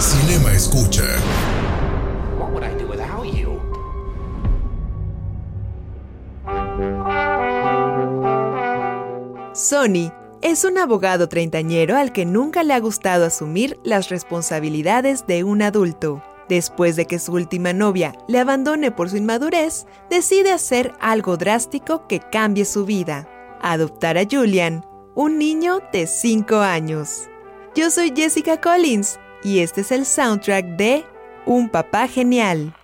Cinema Escucha. What would I do without you? Sonny es un abogado treintañero al que nunca le ha gustado asumir las responsabilidades de un adulto. Después de que su última novia le abandone por su inmadurez, decide hacer algo drástico que cambie su vida. Adoptar a Julian, un niño de 5 años. Yo soy Jessica Collins y este es el soundtrack de Un Papá Genial.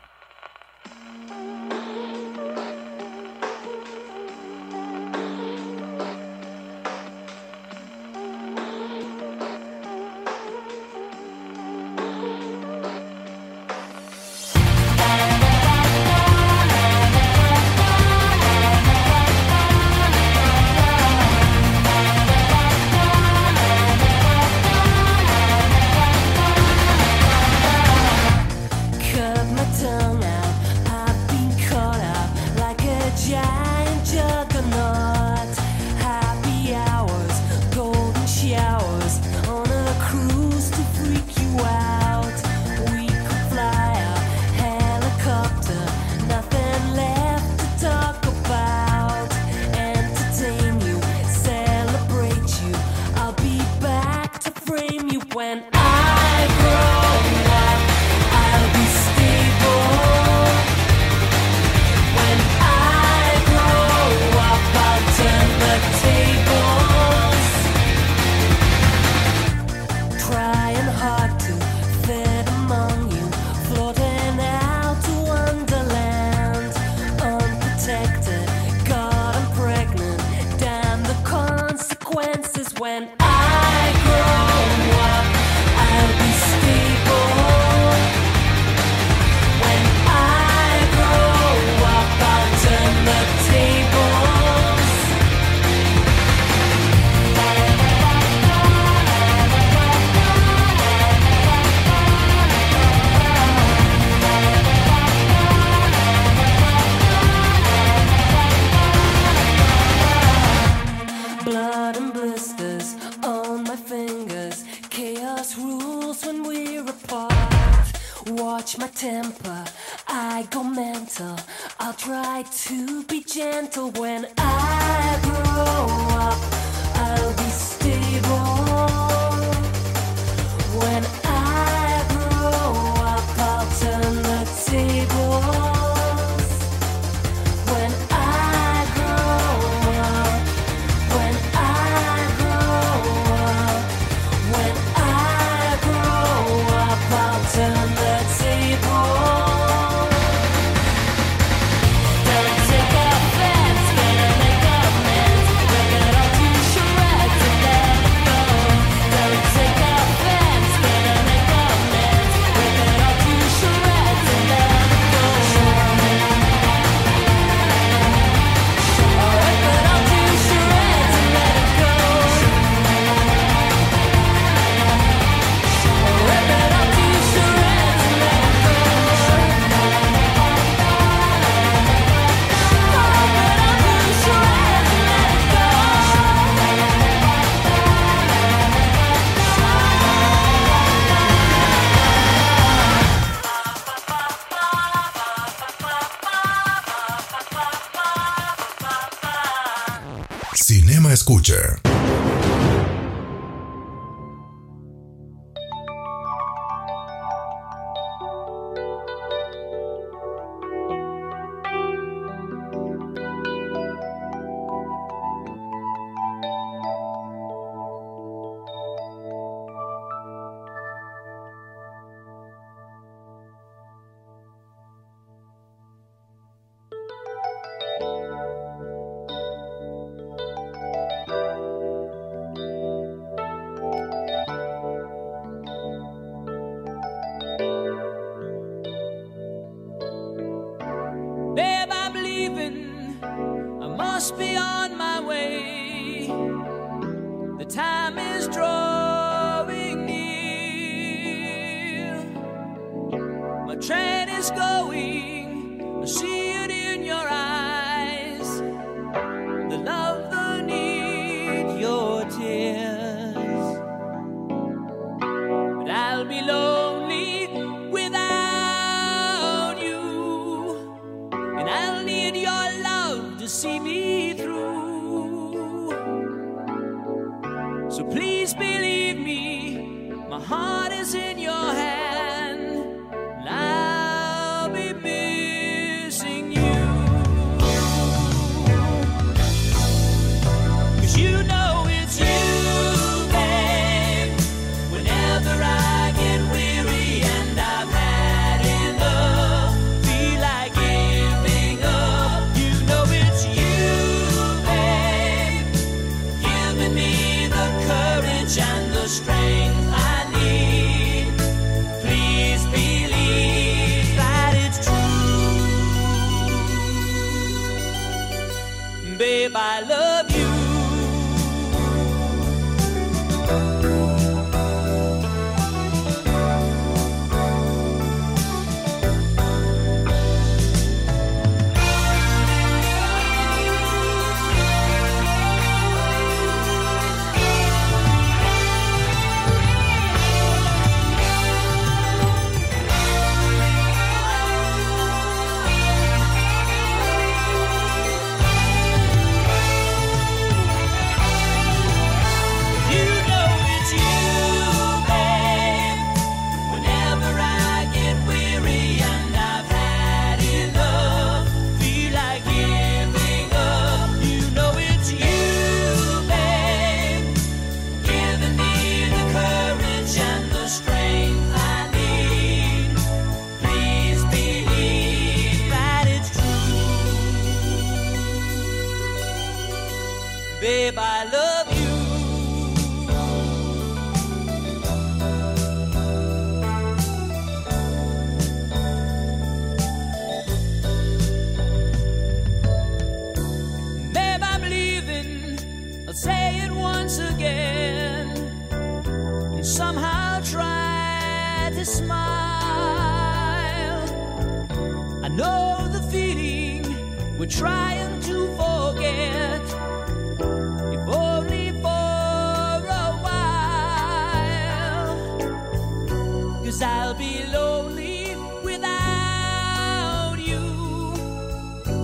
Cause I'll be lonely without you.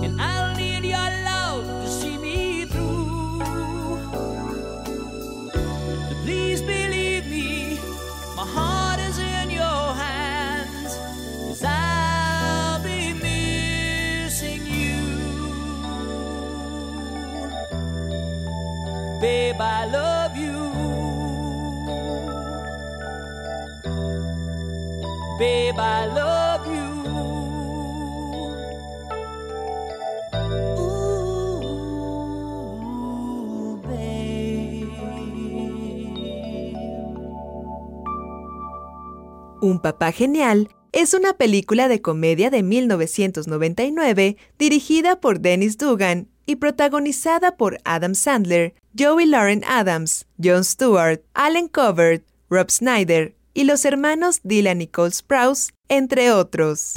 And I'll need your love to see me through. But Please believe me, my heart is in your hands. Cause I'll be missing you. Babe, I love Un papá genial es una película de comedia de 1999 dirigida por Dennis Dugan y protagonizada por Adam Sandler, Joey Lauren Adams, Jon Stewart, Alan Covert, Rob Snyder, y los hermanos Dylan y Cole Sprouse, entre otros.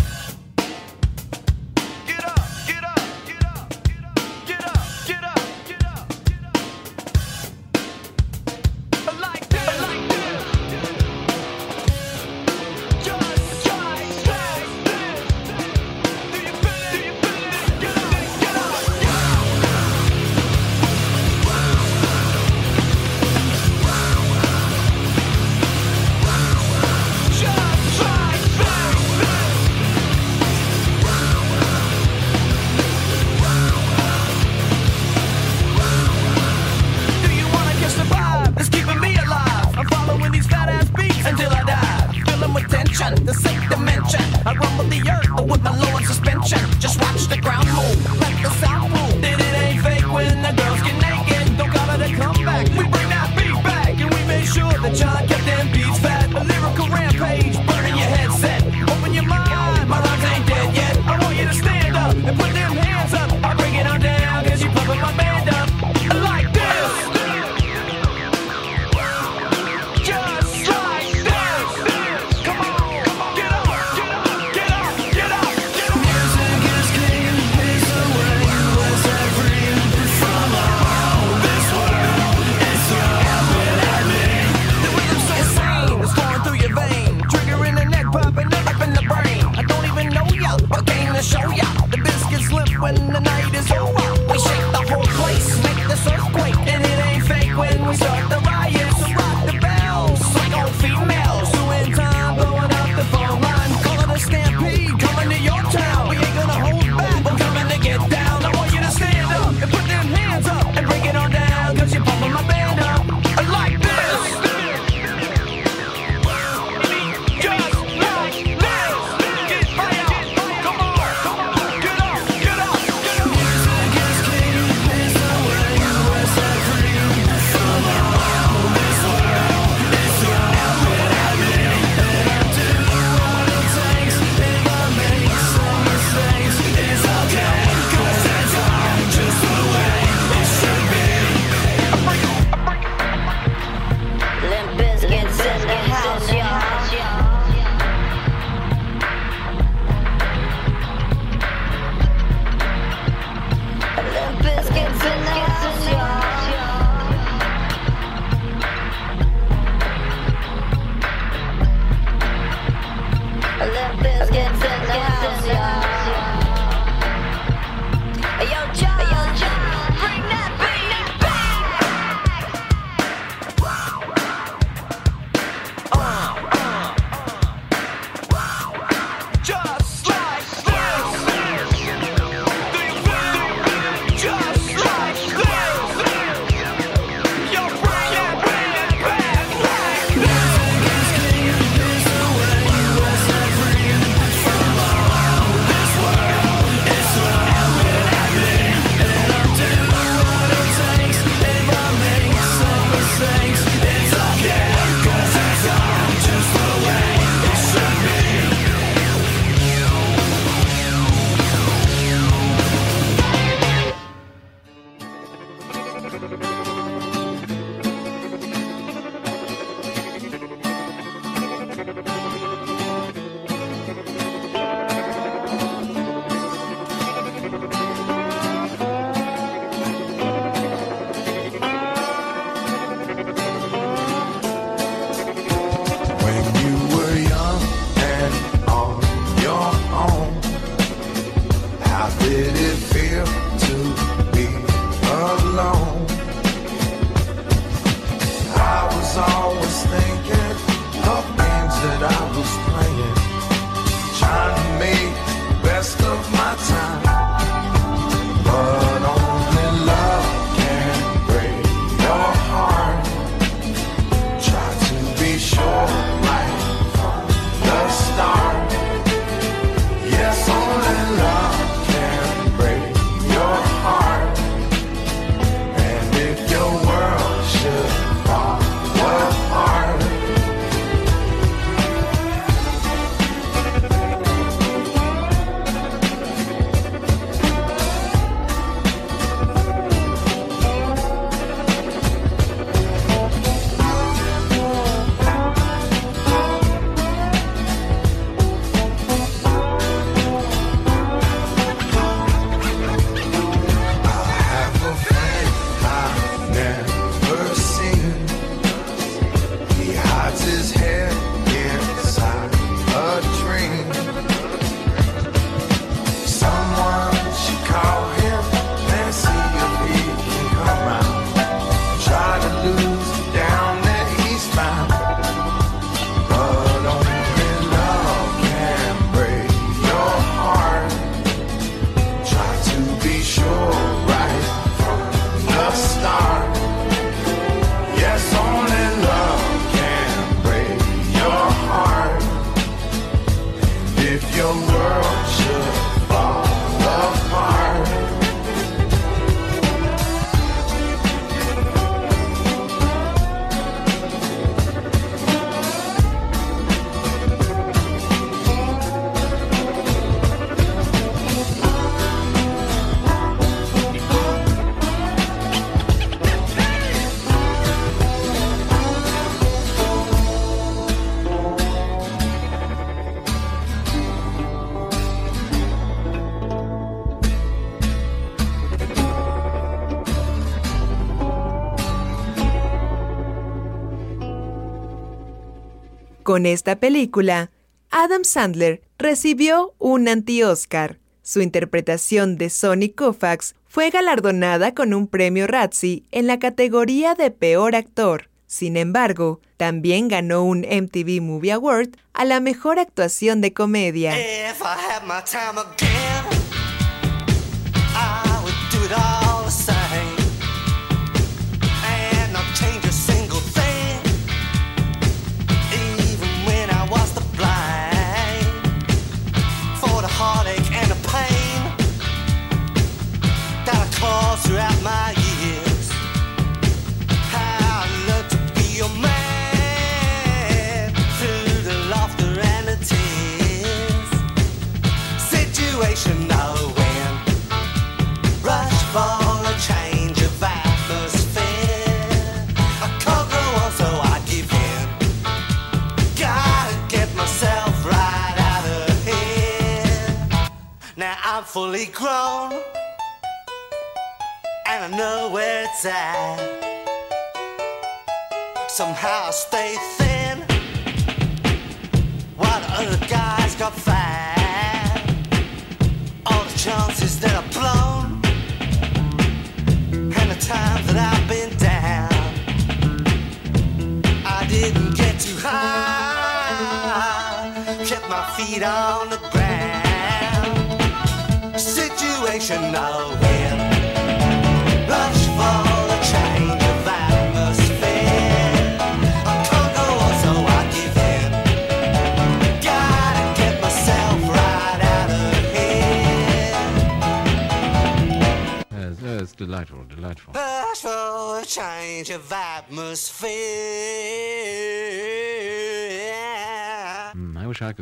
Con esta película, Adam Sandler recibió un anti-Oscar. Su interpretación de Sonny Koufax fue galardonada con un premio Razzie en la categoría de Peor Actor. Sin embargo, también ganó un MTV Movie Award a la mejor actuación de comedia.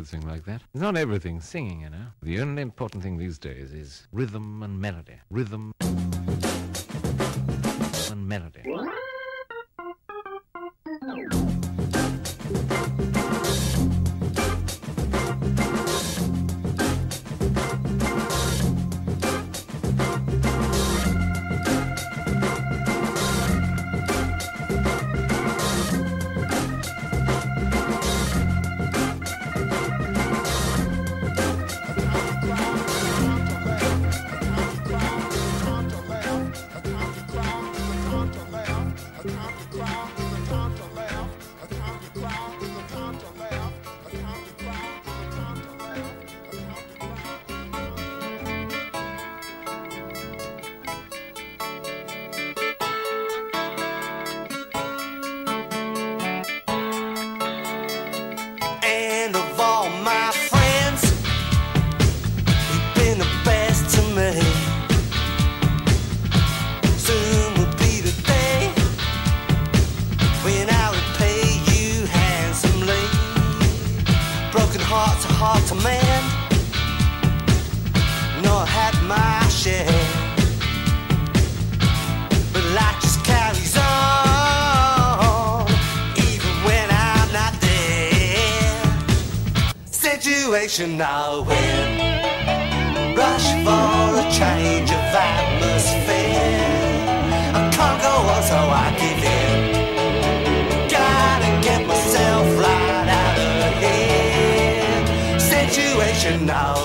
with like that. Not everything. singing, you know. The only important thing these days is rhythm and melody. Rhythm and melody. direction I. Rush for a change of atmosphere. I can't go on, so I give in. Gotta get myself right out of here. Situation now.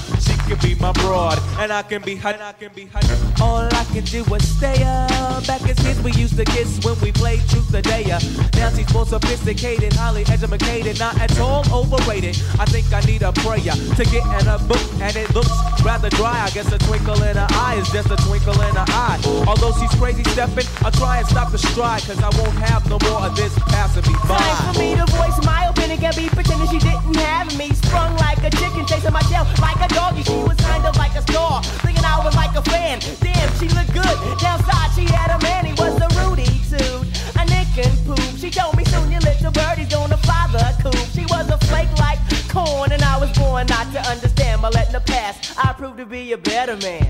She can be my broad, and I can be her. And I can be her. All I can do is stay up. Back as kids, we used to kiss when we played truth or dare. Now she's more sophisticated, highly educated, not at all overrated. I think I need a prayer to get in a book, and it looks rather dry. I guess a twinkle in her eye is just a twinkle in her eye. Although she's crazy stepping, I'll try and stop the stride, cause I won't have no more of this passing me by. Time for me to voice my opinion. Can't be pretending she didn't have me. Sprung like a chicken, chasing my tail like a doggy. She was kind of like a star, thinking I was like a fan. Damn, she looked good. Downside, she had a man. He was a Rudy too, a nick and poop. She told me soon your little birdie's gonna fly the coop. She was a flake like corn, and I was born not to understand. But letting the past, I proved to be a better man.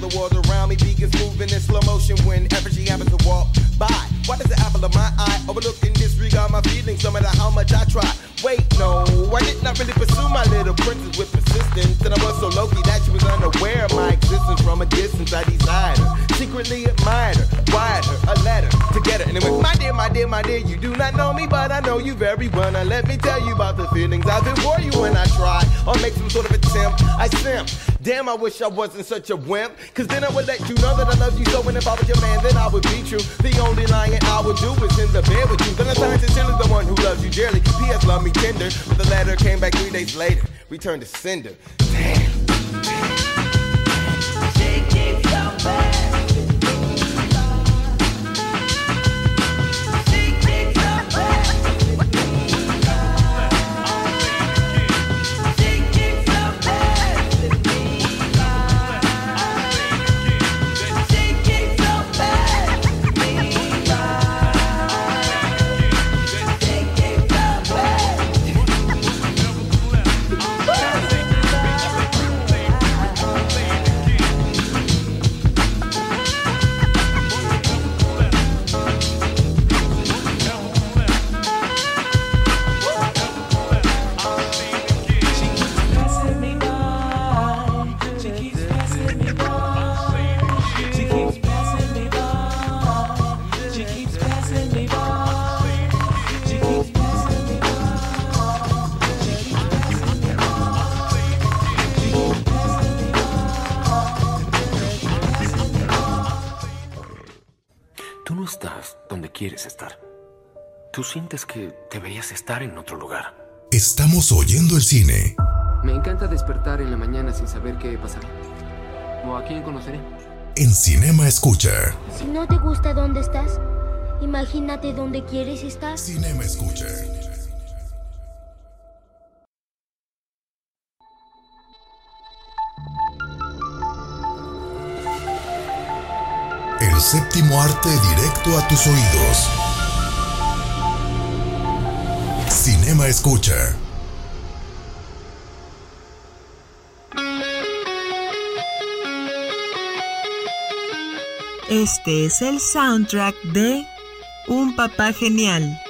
The world around me begins moving in slow motion whenever she happens to walk by. Why does the apple of my eye overlook and disregard my feelings no matter how much I try? Wait, no, I did not really pursue my little princess with persistence. And I was so low-key that she was unaware of my existence from a distance. I desired her, secretly admired her, wired her a letter to get her. And it went, my dear, my dear, my dear, you do not know me, but I know you very well. Now let me tell you about the feelings I've been for you when I try or make some sort of attempt. I simp. Damn, I wish I wasn't such a wimp. Cause then I would let you know that I love you so. And if I was your man, then I would be true. The only lying I would do is in the bed with you. Then I sincerely the one who loves you dearly. P.S. Love me tender. But the letter came back three days later. Returned to sender. Tú que deberías estar en otro lugar. Estamos oyendo el cine. Me encanta despertar en la mañana sin saber qué pasará. O a quién conoceré. En Cinema Escucha. Si no te gusta dónde estás, imagínate dónde quieres estar. Cinema Escucha. El séptimo arte directo a tus oídos. Escucha. Este es el soundtrack de Un Papá Genial.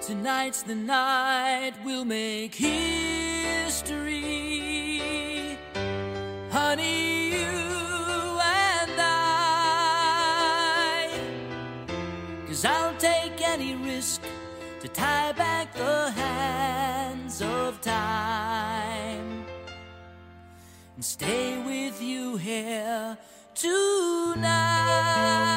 Tonight's the night we'll make history. Honey, you and I. Cause I'll take any risk to tie back the hands of time and stay with you here tonight.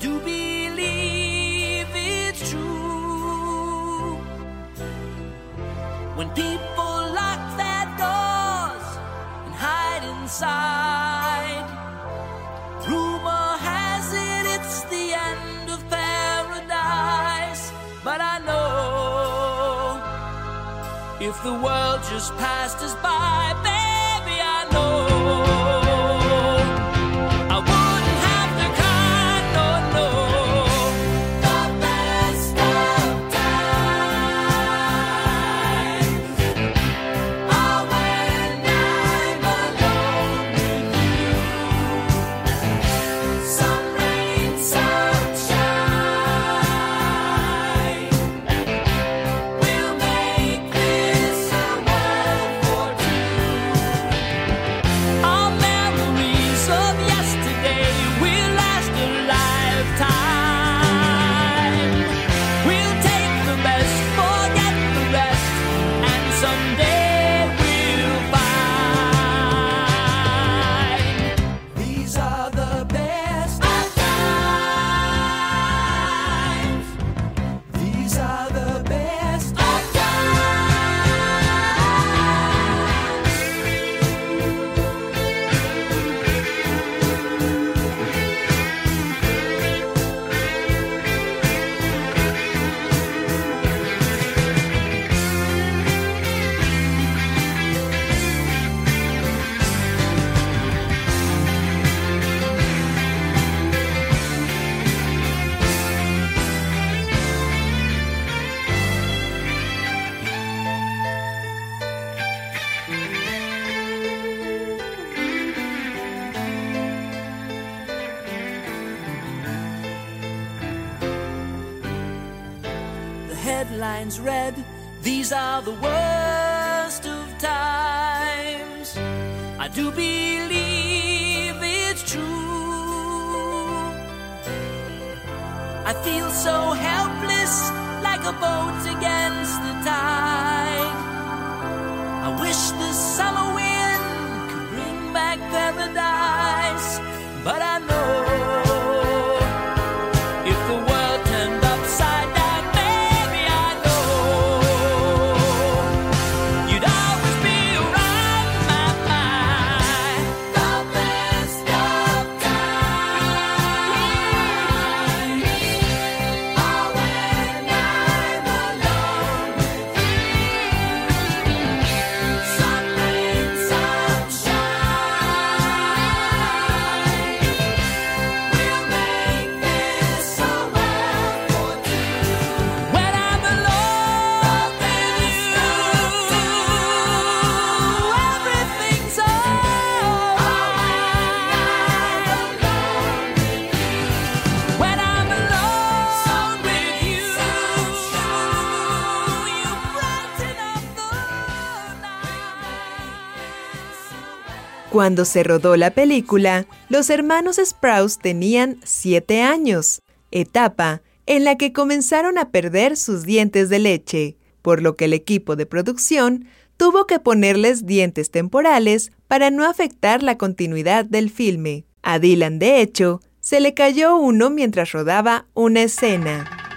Do believe it's true. When people lock their doors and hide inside, rumor has it it's the end of paradise. But I know if the world just passed us by, I feel so helpless, like a boat against the tide. I wish the summer wind could bring back paradise, Cuando se rodó la película, los hermanos Sprouse tenían 7 años, etapa en la que comenzaron a perder sus dientes de leche, por lo que el equipo de producción tuvo que ponerles dientes temporales para no afectar la continuidad del filme. A Dylan, de hecho, se le cayó uno mientras rodaba una escena.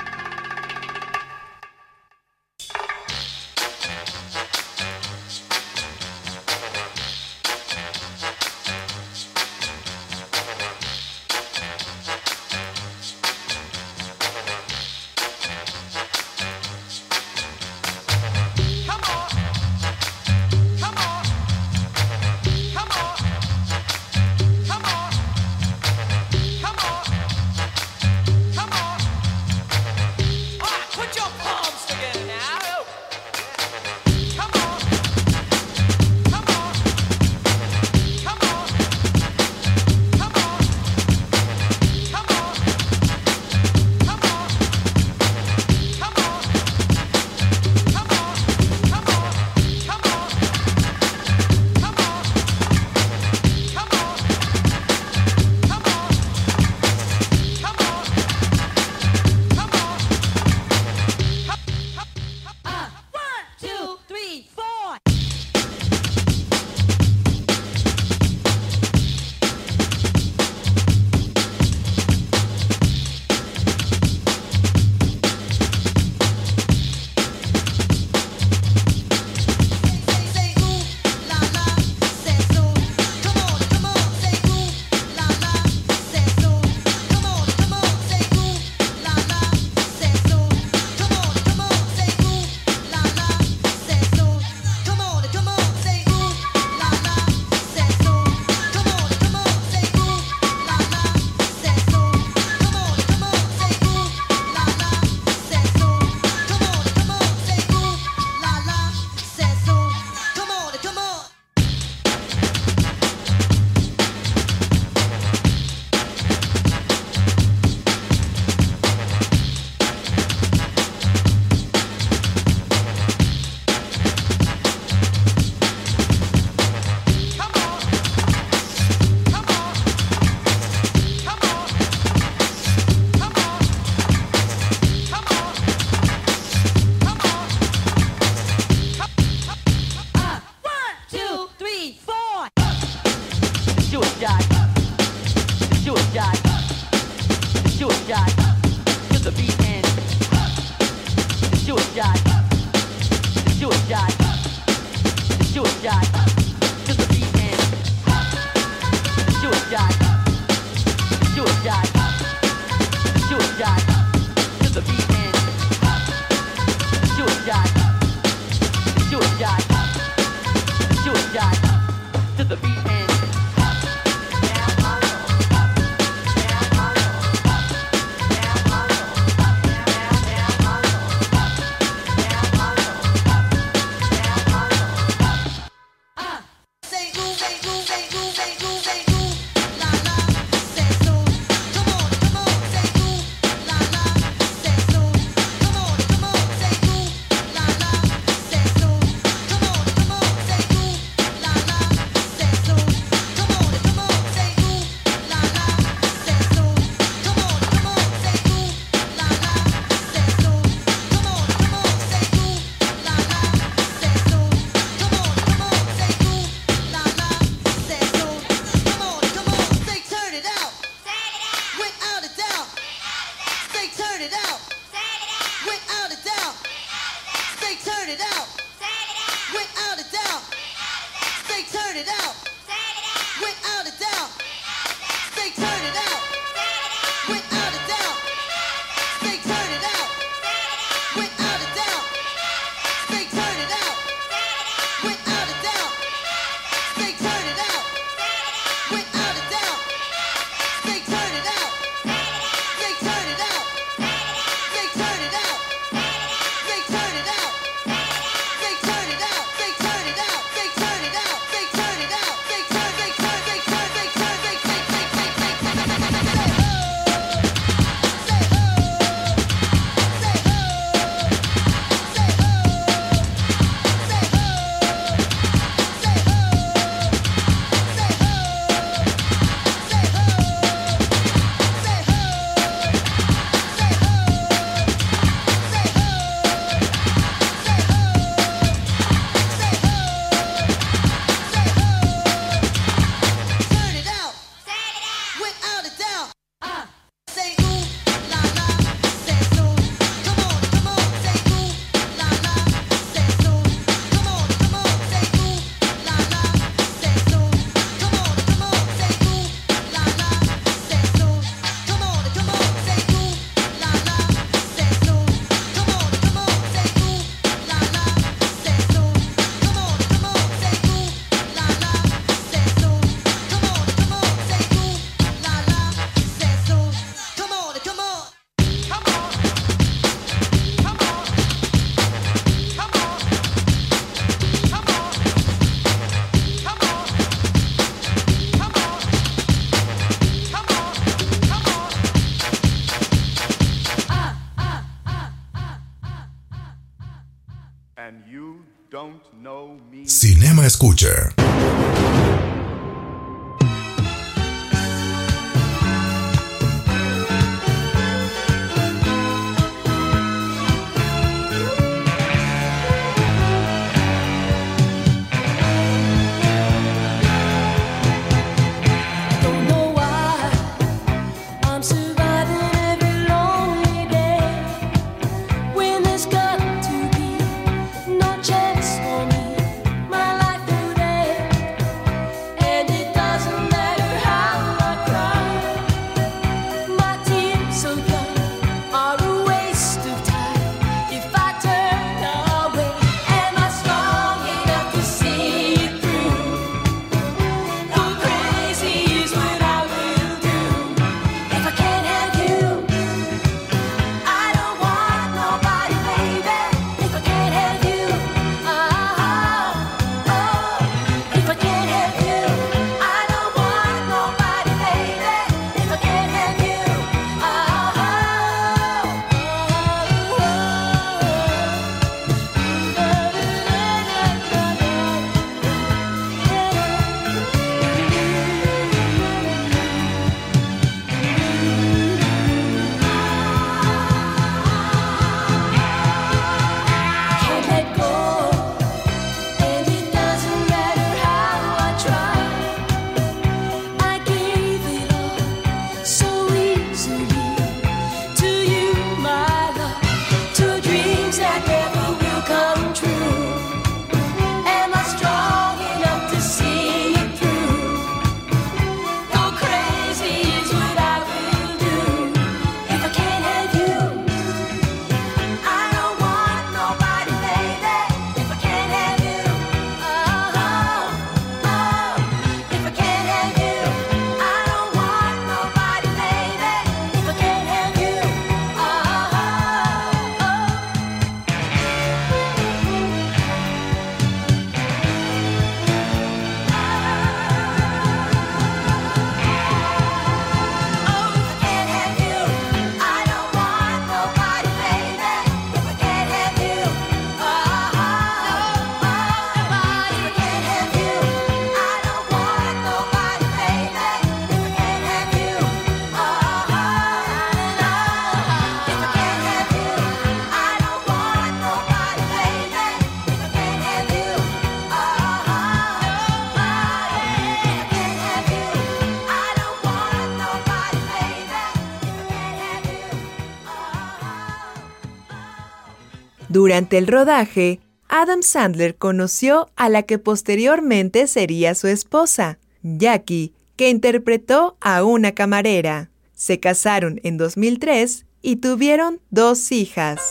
Durante el rodaje, Adam Sandler conoció a la que posteriormente sería su esposa, Jackie, que interpretó a una camarera. Se casaron en 2003 y tuvieron dos hijas.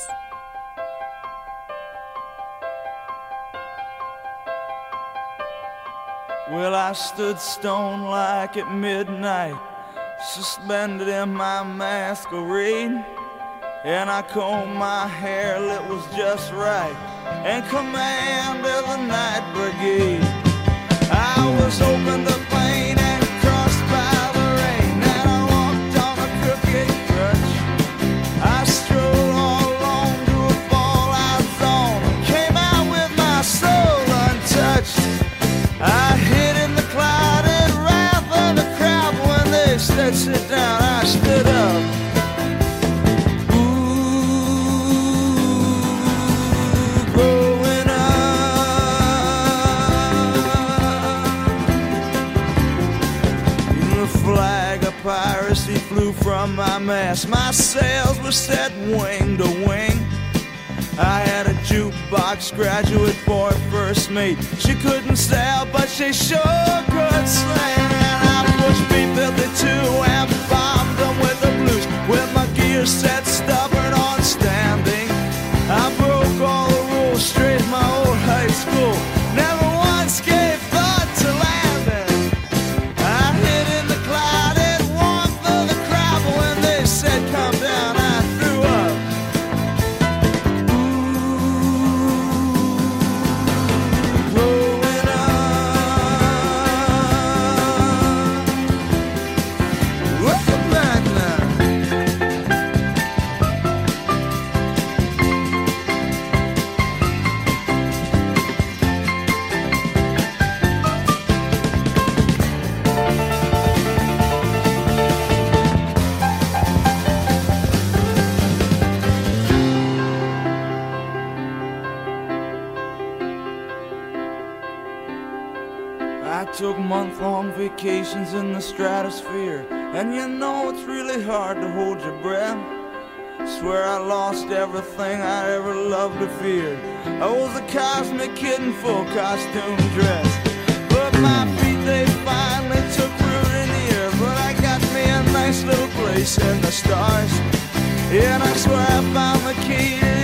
And I combed my hair, it was just right. And commanded the night brigade. I was open to pain and crossed by the rain. And I walked on a crooked crutch. I strolled all along to a fallout zone came out with my soul untouched. I hid in the cloud and wrath of the crowd When they said sit as my sails were set wing to wing. I had a jukebox graduate for a first mate. She couldn't sail, but she sure could sing. And I pushed B-52 and bombed them with the blues with my gear set swear I lost everything I ever loved or feared. I was a cosmic kid in full costume dress. But my feet, they finally took root in the air. But I got me a nice little place in the stars. And I swear I found the key